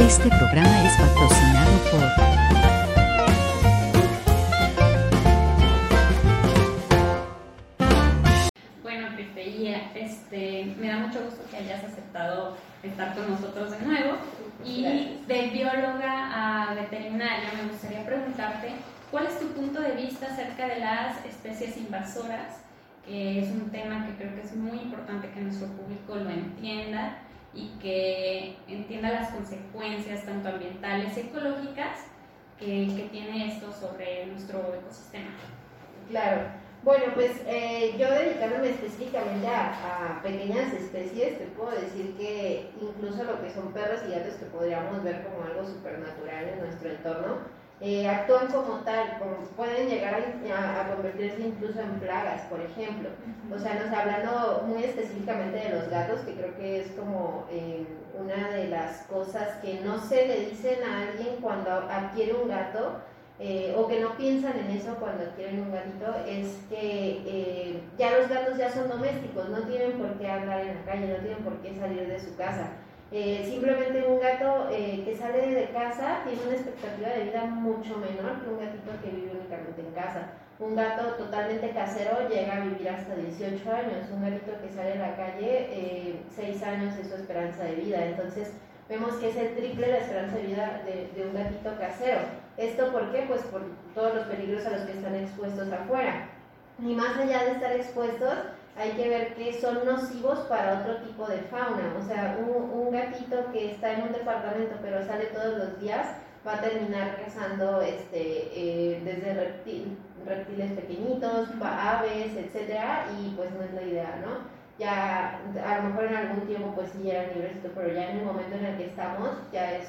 Este programa es patrocinado por Bueno, Cristeía, este, me da mucho gusto que hayas aceptado estar con nosotros de nuevo. Y de bióloga a veterinaria, me gustaría preguntarte, ¿cuál es tu punto de vista acerca de las especies invasoras? Que es un tema que creo que es muy importante que nuestro público lo entienda y que entienda las consecuencias tanto ambientales y ecológicas que, que tiene esto sobre nuestro ecosistema. Claro. Bueno, pues eh, yo dedicándome específicamente a, a, pequeñas especies, te puedo decir que incluso lo que son perros y gatos que podríamos ver como algo supernatural en nuestro entorno, eh, actúan como tal, como pueden llegar a, a, convertirse incluso en plagas, por ejemplo. O sea, nos hablando muy específicamente de los gatos, que creo que es como eh, una de las cosas que no se le dicen a alguien cuando adquiere un gato, eh, o que no piensan en eso cuando adquieren un gatito, es que eh, ya los gatos ya son domésticos, no tienen por qué andar en la calle, no tienen por qué salir de su casa. Eh, simplemente un gato eh, que sale de casa tiene una expectativa de vida mucho menor que un gatito que vive únicamente en casa. Un gato totalmente casero llega a vivir hasta 18 años. Un gatito que sale a la calle, 6 eh, años es su esperanza de vida. Entonces, vemos que es el triple la esperanza de vida de, de, un gatito casero. ¿Esto por qué? Pues por todos los peligros a los que están expuestos afuera. Y más allá de estar expuestos, hay que ver que son nocivos para otro tipo de fauna. O sea, un, un, gatito que está en un departamento pero sale todos los días va a terminar cazando este, eh, desde reptil, reptiles pequeñitos, aves, etcétera, y pues no es la idea, ¿no? Ya a lo mejor en algún tiempo pues sí eran libres, pero ya en el momento en el que estamos ya es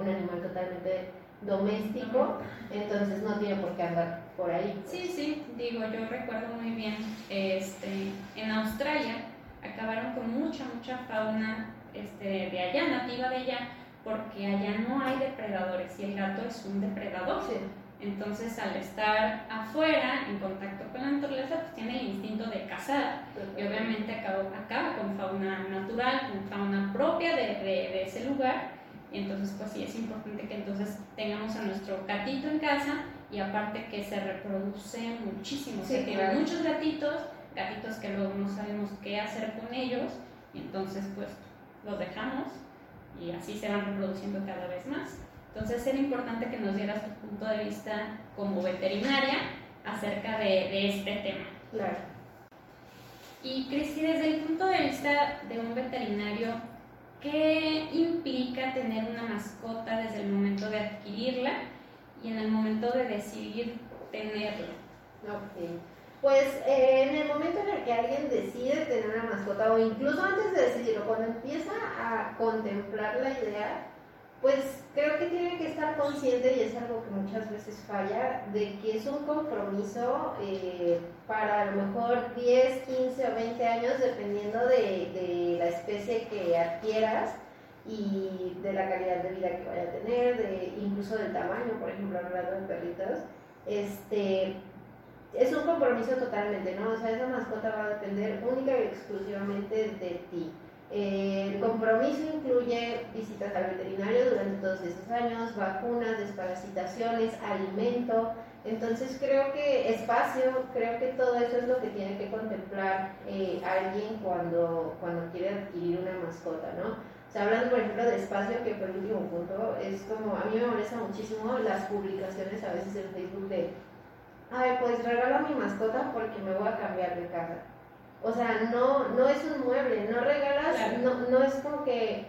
un animal totalmente doméstico, entonces no tiene por qué andar por ahí. Sí, sí, digo, yo recuerdo muy bien, este, en Australia acabaron con mucha, mucha fauna este, de allá, nativa de allá, porque allá no hay depredadores y el gato es un depredador. Sí. Entonces, al estar afuera, en contacto con la naturaleza, pues tiene el instinto de cazar. Y obviamente acaba, acaba con fauna natural, con fauna propia de, de, de ese lugar y entonces, pues sí, es importante que entonces tengamos a nuestro gatito en casa y aparte que se reproduce muchísimo. Sí, se tienen claro. muchos gatitos, gatitos que luego no sabemos qué hacer con ellos y entonces pues los dejamos y así se van reproduciendo cada vez más. Entonces era importante que nos dieras tu punto de vista como veterinaria acerca de, de este tema. Claro. Y Cristi, desde el punto de vista de un veterinario, ¿Qué implica tener una mascota desde el momento de adquirirla y en el momento de decidir tenerla? Ok. Pues eh, en el momento en el que alguien decide tener una mascota o incluso antes de decidirlo, cuando empieza a contemplar la idea, pues creo que tiene que estar consciente, y es algo que muchas veces falla, de que es un compromiso eh, para a lo mejor 10, 15 o 20 años, dependiendo de, de, la especie que adquieras y de la calidad de vida que vaya a tener, de, incluso del tamaño, por ejemplo, hablando de perritos. Este, es un compromiso totalmente, ¿no? O sea, esa mascota va a depender única y exclusivamente de ti. Eh, el compromiso incluye visitas al veterinario durante todos esos años, vacunas, desparasitaciones, alimento. Entonces creo que espacio, creo que todo eso es lo que tiene que contemplar eh, alguien cuando, cuando quiere adquirir una mascota, ¿no? Sea, hablando por ejemplo de espacio, que el último punto, es como, a mí me molesta muchísimo las publicaciones a veces en Facebook de, ay, pues regalo a mi mascota porque me voy a cambiar de casa. O sea, no, no es un mueble, no regalas, Claro. no, no es como que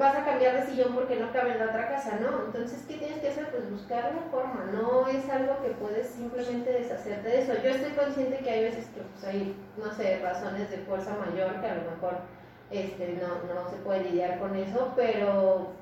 vas a cambiar de sillón porque no cabe en la otra casa, ¿no? Entonces, ¿qué tienes que hacer? Pues buscar una forma, no es algo que puedes simplemente deshacerte de eso. Yo estoy consciente que hay veces que pues, hay, no sé, razones de fuerza mayor que a lo mejor este, no, no se puede lidiar con eso, pero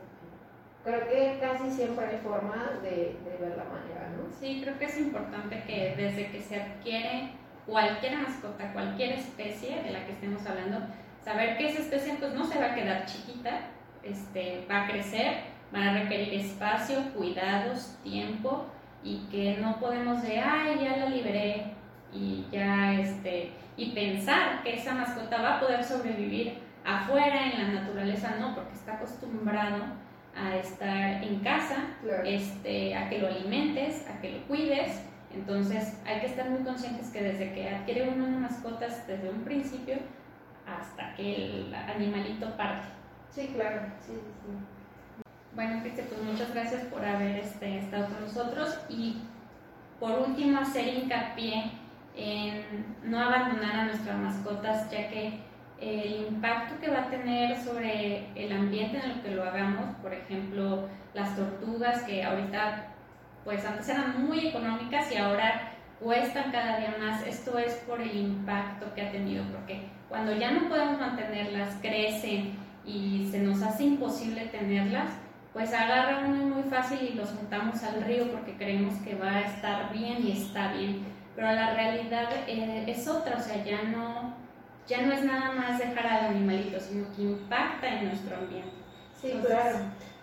creo que casi siempre hay forma de, de ver la manera, ¿no? Sí, creo que es importante que desde que se adquiere cualquier mascota, cualquier especie de la que estemos hablando, saber que esa especie pues no se va a quedar chiquita, este, va a crecer, van a requerir espacio, cuidados, tiempo y que no podemos de, ay, ya la liberé y ya, este, y pensar que esa mascota va a poder sobrevivir afuera en la naturaleza, no, porque está acostumbrado a estar en casa, Claro. este, a que lo alimentes, a que lo cuides. Entonces hay que estar muy conscientes que desde que adquiere uno una mascota, desde un principio hasta que el animalito parte. Sí, claro, sí, sí. Bueno, Cristian, pues muchas gracias por haber este, estado con nosotros y por último hacer hincapié en no abandonar a nuestras mascotas, ya que el impacto que va a tener sobre el ambiente en el que lo hagamos, por ejemplo, las tortugas que ahorita, pues antes eran muy económicas y ahora cuestan cada día más, esto es por el impacto que ha tenido, porque cuando ya no podemos mantenerlas, crecen y se nos hace imposible tenerlas, pues agarra uno muy fácil y los juntamos al río porque creemos que va a estar bien y está bien, pero la realidad eh, es otra, o sea, ya no, ya no es nada más dejar al animalito, sino que impacta en nuestro ambiente. Sí, Entonces- claro.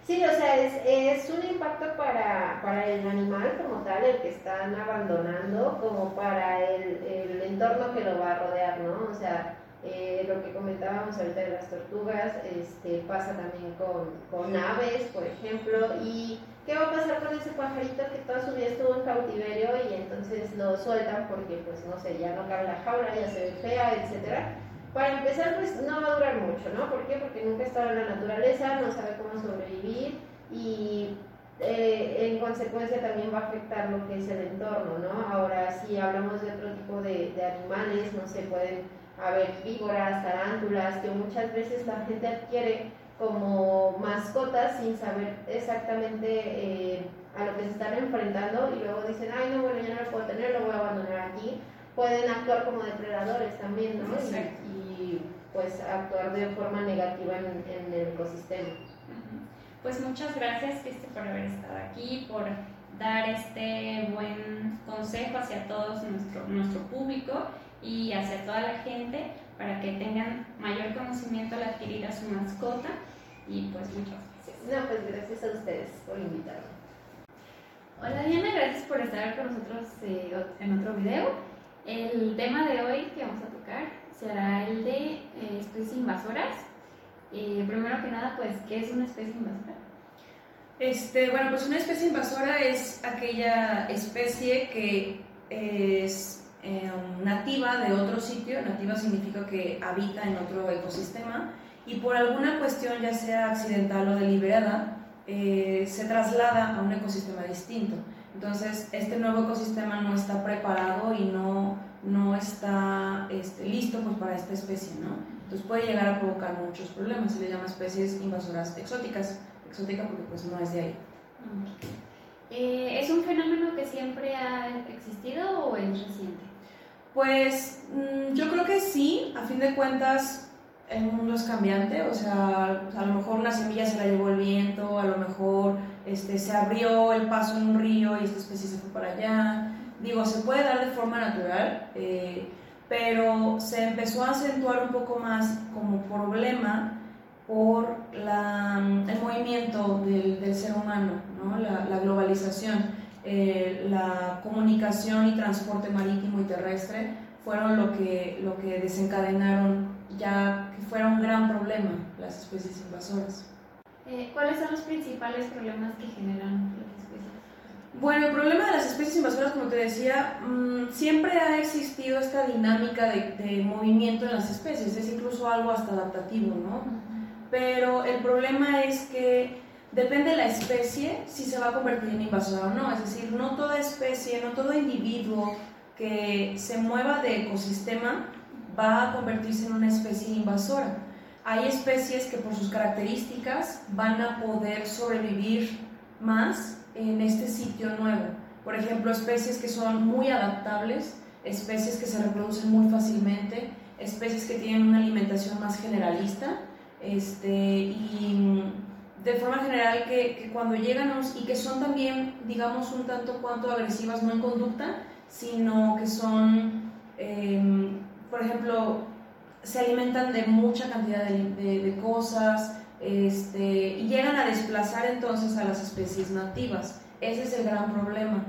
Sí, o sea, es, es un impacto para, para el animal como tal, el que están abandonando, como para el, el entorno que lo va a rodear, ¿no? O sea, eh, lo que comentábamos ahorita de las tortugas, este, pasa también con, con aves, por ejemplo, y ¿qué va a pasar con ese pajarito que toda su vida estuvo en cautiverio y entonces lo sueltan porque, pues, no sé, ya no cabe la jaula, ya se ve fea, etcétera? Para empezar, pues no va a durar mucho, ¿no? ¿Por qué? Porque nunca ha estado en la naturaleza, no sabe cómo sobrevivir y eh, en consecuencia también va a afectar lo que es el entorno, ¿no? Ahora, si hablamos de otro tipo de, de animales, no sé, pueden haber víboras, tarántulas, que muchas veces la gente adquiere como mascotas sin saber exactamente eh, a lo que se están enfrentando y luego dicen, ay, no, bueno, ya no lo puedo tener, lo voy a abandonar aquí. Pueden actuar como depredadores también, ¿no? Exacto. Y, y, pues actuar de forma negativa en, en el ecosistema. Pues muchas gracias, Cristi, por haber estado aquí, por dar este buen consejo hacia todos nuestro, nuestro público y hacia toda la gente para que tengan mayor conocimiento al adquirir a su mascota. Y pues muchas gracias. No, pues gracias a ustedes por invitarme. Hola Diana, gracias por estar con nosotros eh, en otro video. El tema de hoy que vamos a tocar será el de eh, especies invasoras. Eh, primero que nada, pues, ¿qué es una especie invasora? Este, bueno, pues una especie invasora es aquella especie que es eh, nativa de otro sitio, nativa significa que habita en otro ecosistema y por alguna cuestión, ya sea accidental o deliberada, eh, se traslada a un ecosistema distinto. Entonces, este nuevo ecosistema no está preparado y no, no está este, listo pues, para esta especie, ¿no? Entonces puede llegar a provocar muchos problemas, se le llama especies invasoras exóticas, exótica porque pues no es de ahí. Eh, ¿Es un fenómeno que siempre ha existido o es reciente? Pues mm, yo creo que sí, a fin de cuentas el mundo es cambiante, o sea, a lo mejor una semilla se la llevó el viento, a lo mejor este, se abrió el paso en un río y esta especie se fue para allá. Digo, se puede dar de forma natural, eh, pero se empezó a acentuar un poco más como problema por la, el movimiento del, del ser humano, ¿no? la globalización, eh, la comunicación y transporte marítimo y terrestre fueron lo que, lo que desencadenaron ya que fuera un gran problema las especies invasoras. Eh, ¿Cuáles son los principales problemas que generan las especies? Bueno, el problema de las especies invasoras, como te decía, mm, siempre ha existido esta dinámica de, de movimiento en las especies, es incluso algo hasta adaptativo, ¿no? pero el problema es que depende de la especie si se va a convertir en invasora o no. Es decir, no toda especie, no todo individuo que se mueva de ecosistema va a convertirse en una especie invasora. Hay especies que por sus características van a poder sobrevivir más en este sitio nuevo. Por ejemplo, especies que son muy adaptables, especies que se reproducen muy fácilmente, especies que tienen una alimentación más generalista este, y de forma general que, que cuando llegan a y que son también, digamos, un tanto cuanto agresivas, no en conducta, sino que son, em, por ejemplo, se alimentan de mucha cantidad de cosas este, y llegan a desplazar entonces a las especies nativas. Ese es el gran problema.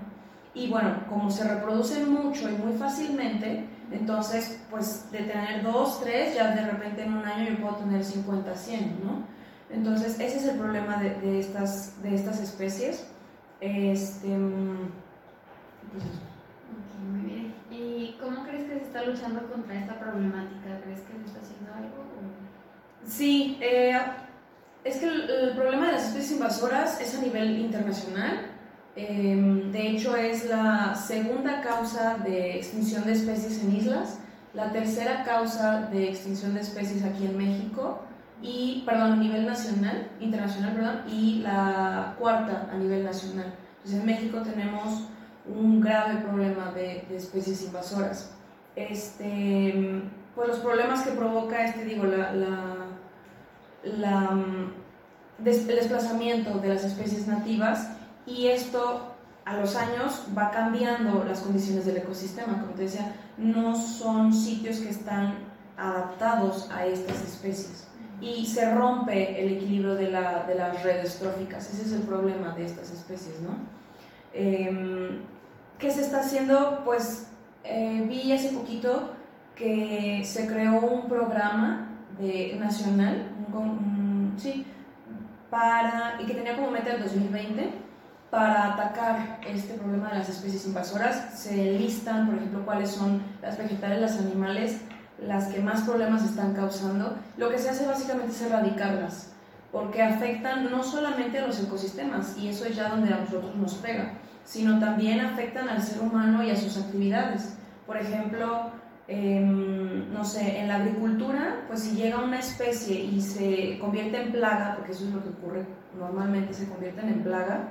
Y bueno, como se reproducen mucho y muy fácilmente, entonces, pues de tener dos, tres, ya de repente en un año yo puedo tener 50, 100, ¿no? Entonces, ese es el problema de, de estas, de estas especies. Este, mm, pues muy bien. ¿Y cómo crees que se está luchando contra esta problemática? ¿Crees que se está haciendo algo? o- Sí, eh, es que el, el problema de las especies invasoras es a nivel internacional. Eh, de hecho, es la segunda causa de extinción de especies en islas, la tercera causa de extinción de especies aquí en México, y, perdón, a nivel nacional, internacional, perdón, y la cuarta a nivel nacional. Entonces, en México tenemos un grave problema de, especies invasoras. Este, pues los problemas que provoca este, digo, la, mm, el desplazamiento de las especies nativas y esto a los años va cambiando las condiciones del ecosistema. Como te decía, no son sitios que están adaptados a estas especies y se rompe el equilibrio de, la- de las redes tróficas. Ese es el problema de estas especies, ¿no? Em, ¿Qué se está haciendo? Pues eh, vi hace poquito que se creó un programa de, nacional, un un- sí, para, y que tenía como meta el 2020 para atacar este problema de las especies invasoras. Se listan, por ejemplo, cuáles son las vegetales, las animales, las que más problemas están causando. Lo que se hace básicamente es erradicarlas, porque afectan no solamente a los ecosistemas, y eso es ya donde a nosotros nos pega, sino también afectan al ser humano y a sus actividades. Por ejemplo, em, no sé, en la agricultura, pues si llega una especie y se convierte en plaga, porque eso es lo que ocurre normalmente, se convierten en plaga,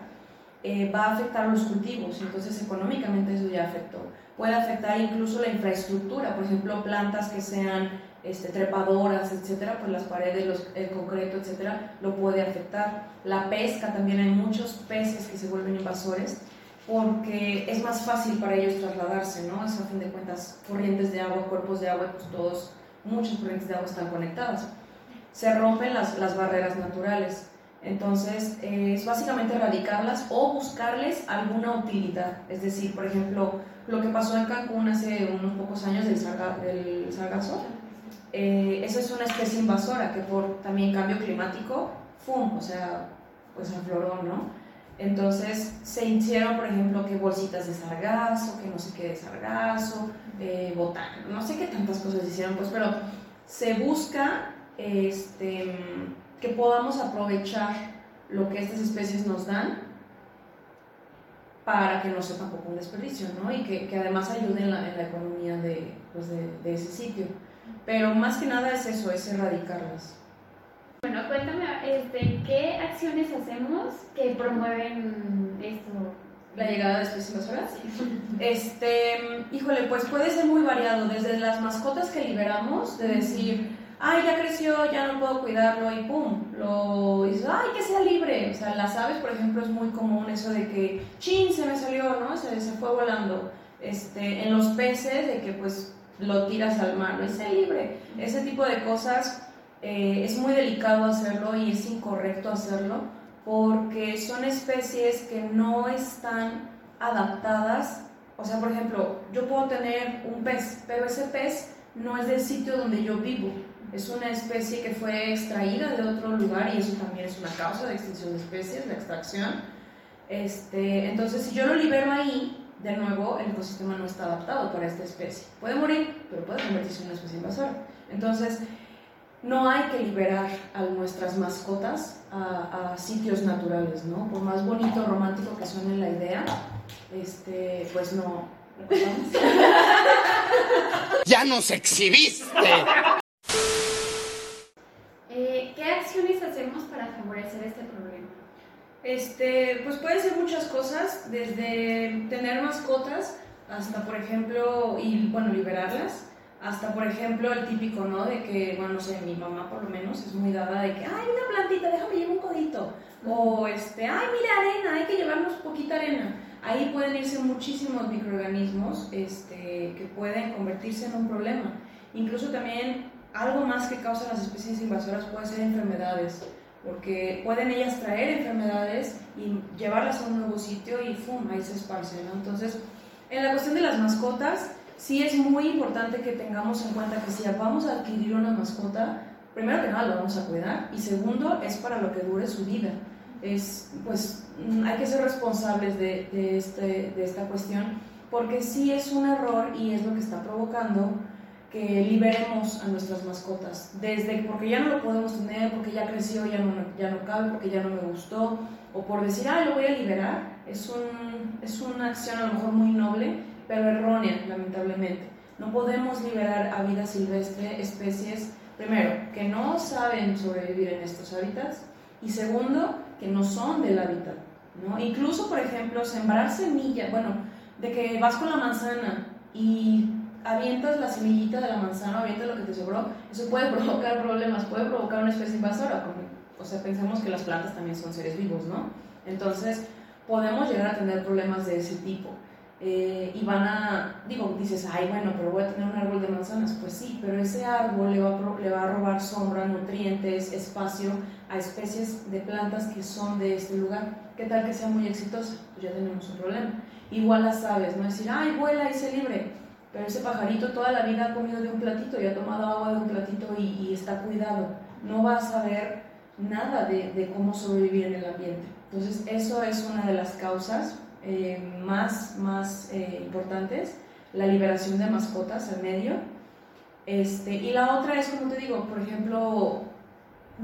eh, va a afectar los cultivos, entonces económicamente eso ya afectó. Puede afectar incluso la infraestructura, por ejemplo, plantas que sean este, trepadoras, etcétera, pues las paredes, los- el concreto, etcétera, lo puede afectar. La pesca también hay muchos peces que se vuelven invasores porque es más fácil para ellos trasladarse, ¿no? Es a fin de cuentas corrientes de agua, cuerpos de agua, pues todos, muchas corrientes de agua están conectadas. Se rompen las, las barreras naturales. Entonces, eh, es básicamente erradicarlas o buscarles alguna utilidad. Es decir, por ejemplo, lo que pasó en Cancún hace unos pocos años del, sarga- del sargazo, eh, esa es una especie invasora que por también cambio climático, ¡fum! O sea, pues afloró, ¿no? Entonces se hicieron, por ejemplo, que bolsitas de sargazo, que no sé qué de sargazo, eh, botán, no sé qué tantas cosas hicieron, pues, pero se busca este, que podamos aprovechar lo que estas especies nos dan para que no sea tampoco un desperdicio, ¿no? Y que, que además ayude en la, en la economía de, pues de, de ese sitio. Pero más que nada es eso, es erradicarlas. Bueno, cuéntame, este, ¿qué acciones hacemos que promueven esto? La llegada de especies invasoras. Este, híjole, pues puede ser muy variado, desde las mascotas que liberamos, de decir, ay, ya creció, ya no puedo cuidarlo, y pum, lo dices, ay, que sea libre. O sea, las aves, por ejemplo, es muy común eso de que, chin, se me salió, ¿no? Se, se fue volando. Este, en los peces, de que pues lo tiras al mar, no es libre. Ese tipo de cosas eh, es muy delicado hacerlo y es incorrecto hacerlo porque son especies que no están adaptadas. O sea, por ejemplo, yo puedo tener un pez, pero ese pez no es del sitio donde yo vivo. Es una especie que fue extraída de otro lugar y eso también es una causa de extinción de especies, la extracción. Este, entonces, si yo lo libero ahí, de nuevo, el ecosistema no está adaptado para esta especie. Puede morir, pero puede convertirse en una especie invasora. Entonces, no hay que liberar a nuestras mascotas a, sitios naturales, ¿no? Por más bonito, romántico que suene la idea, este, pues no. ¡Ya nos exhibiste! ¿Qué acciones hacemos para favorecer este problema? Este, pues puede ser muchas cosas, desde tener mascotas hasta, por ejemplo, y bueno, liberarlas, hasta, por ejemplo, el típico, ¿no? De que, bueno, no sé, mi mamá por lo menos es muy dada de que, ay, una plantita, déjame llevar un codito. O, este, ay, mira, arena, hay que llevarnos poquita arena. Ahí pueden irse muchísimos microorganismos este, que pueden convertirse en un problema. Incluso también algo más que causa las especies invasoras puede ser enfermedades porque pueden ellas traer enfermedades y llevarlas a un nuevo sitio y ¡fum! ahí se esparce, ¿no? Entonces, en la cuestión de las mascotas, sí es muy importante que tengamos en cuenta que si vamos a adquirir una mascota, primero que nada lo vamos a cuidar y segundo es para lo que dure su vida. Es, pues mm, hay que ser responsables de, de, este, de esta cuestión porque sí es un error y es lo que está provocando que liberemos a nuestras mascotas, desde porque ya no lo podemos tener, porque ya creció, ya no, ya no cabe, porque ya no me gustó, o por decir, ah, lo voy a liberar, es, un, es una acción a lo mejor muy noble, pero errónea, lamentablemente. No podemos liberar a vida silvestre especies, primero, que no saben sobrevivir en estos hábitats, y segundo, que no son del hábitat. ¿no? Incluso, por ejemplo, sembrar semillas, bueno, de que vas con la manzana y avientas la semillita de la manzana, avientas lo que te sobró, eso puede provocar problemas, puede provocar una especie invasora. o sea, pensemos que las plantas también son seres vivos, ¿no? Entonces, podemos llegar a tener problemas de ese tipo. Eh, y van a, digo, dices, ay, bueno, pero voy a tener un árbol de manzanas. Pues sí, pero ese árbol le va a, le va a robar sombra, nutrientes, espacio a especies de plantas que son de este lugar. ¿Qué tal que sea muy exitosa? Pues ya tenemos un problema. Igual las aves, no decir, ay, vuela y se libre pero ese pajarito toda la vida ha comido de un platito y ha tomado agua de un platito y, está cuidado. No va a saber nada de, de, cómo sobrevivir en el ambiente. Entonces, eso es una de las causas eh, más, más eh, importantes, la liberación de mascotas al medio. Este, y la otra es, como te digo, por ejemplo,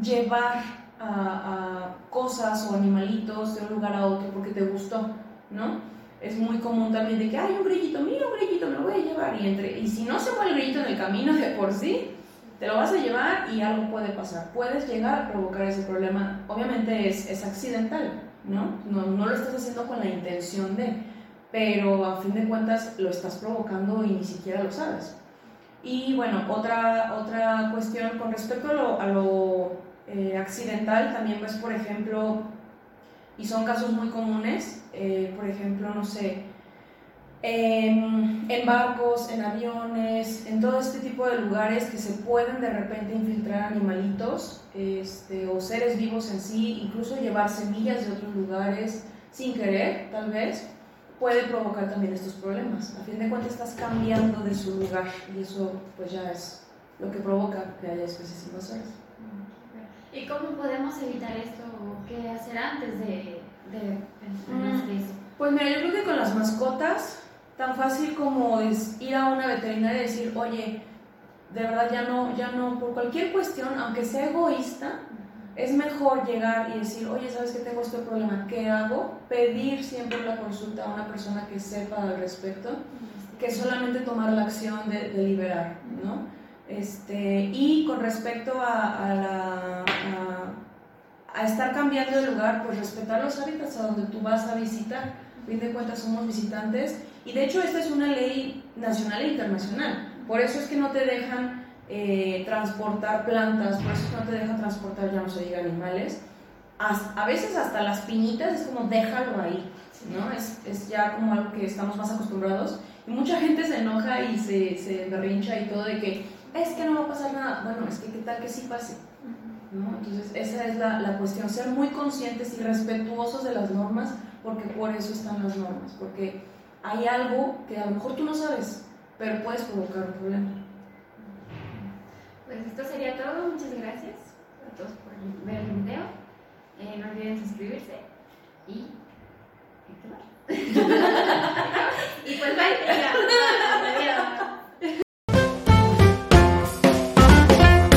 llevar a, a cosas o animalitos de un lugar a otro porque te gustó, ¿no? Es muy común también de que hay un grillito, mira un grillito, me lo voy a llevar. Y, entre, y si no se mueve el grillito en el camino de por sí, te lo vas a llevar y algo puede pasar. Puedes llegar a provocar ese problema. Obviamente es, es accidental, ¿no? ¿no? No lo estás haciendo con la intención de, pero a fin de cuentas lo estás provocando y ni siquiera lo sabes. Y bueno, otra, otra cuestión con respecto a lo, a lo eh, accidental, también pues por ejemplo, y son casos muy comunes, eh, por ejemplo, no sé, en, barcos, en aviones, en todo este tipo de lugares que se pueden de repente infiltrar animalitos este, o seres vivos en sí, incluso llevar semillas de otros lugares sin querer, tal vez, puede provocar también estos problemas. A fin de cuentas estás cambiando de su lugar y eso pues ya es lo que provoca que haya especies invasoras. ¿Y cómo podemos evitar esto? ¿Qué hacer antes de, de pensar mm, eso? Pues mira, yo creo que con las mascotas, tan fácil como es ir a una veterinaria y decir, oye, de verdad ya no, ya no, por cualquier cuestión, aunque sea egoísta, es mejor llegar y decir, oye, ¿sabes que tengo este problema? ¿Qué hago? Pedir siempre la consulta a una persona que sepa al respecto, que solamente tomar la acción de, de liberar, ¿no? Este, y con respecto a, la, a, estar cambiando de lugar, pues respetar los hábitats a donde tú vas a visitar. A fin de cuentas somos visitantes y de hecho esta es una ley nacional e internacional. Por eso es que no te dejan eh, transportar plantas, por eso es que no te dejan transportar, ya no se diga animales. A, veces hasta las piñitas es como déjalo ahí, ¿no? Es, es, ya como algo que estamos más acostumbrados. Y mucha gente se enoja y se, se berrincha y todo de que es que no va a pasar nada. Bueno, es que qué tal que sí pase. ¿no? Entonces, esa es la, la, cuestión, ser muy conscientes y respetuosos de las normas, porque por eso están las normas, porque hay algo que a lo mejor tú no sabes, pero puedes provocar un problema. Pues esto sería todo, muchas gracias a todos por ver el video. Eh, no olviden suscribirse y... ¿Qué más? y pues bye.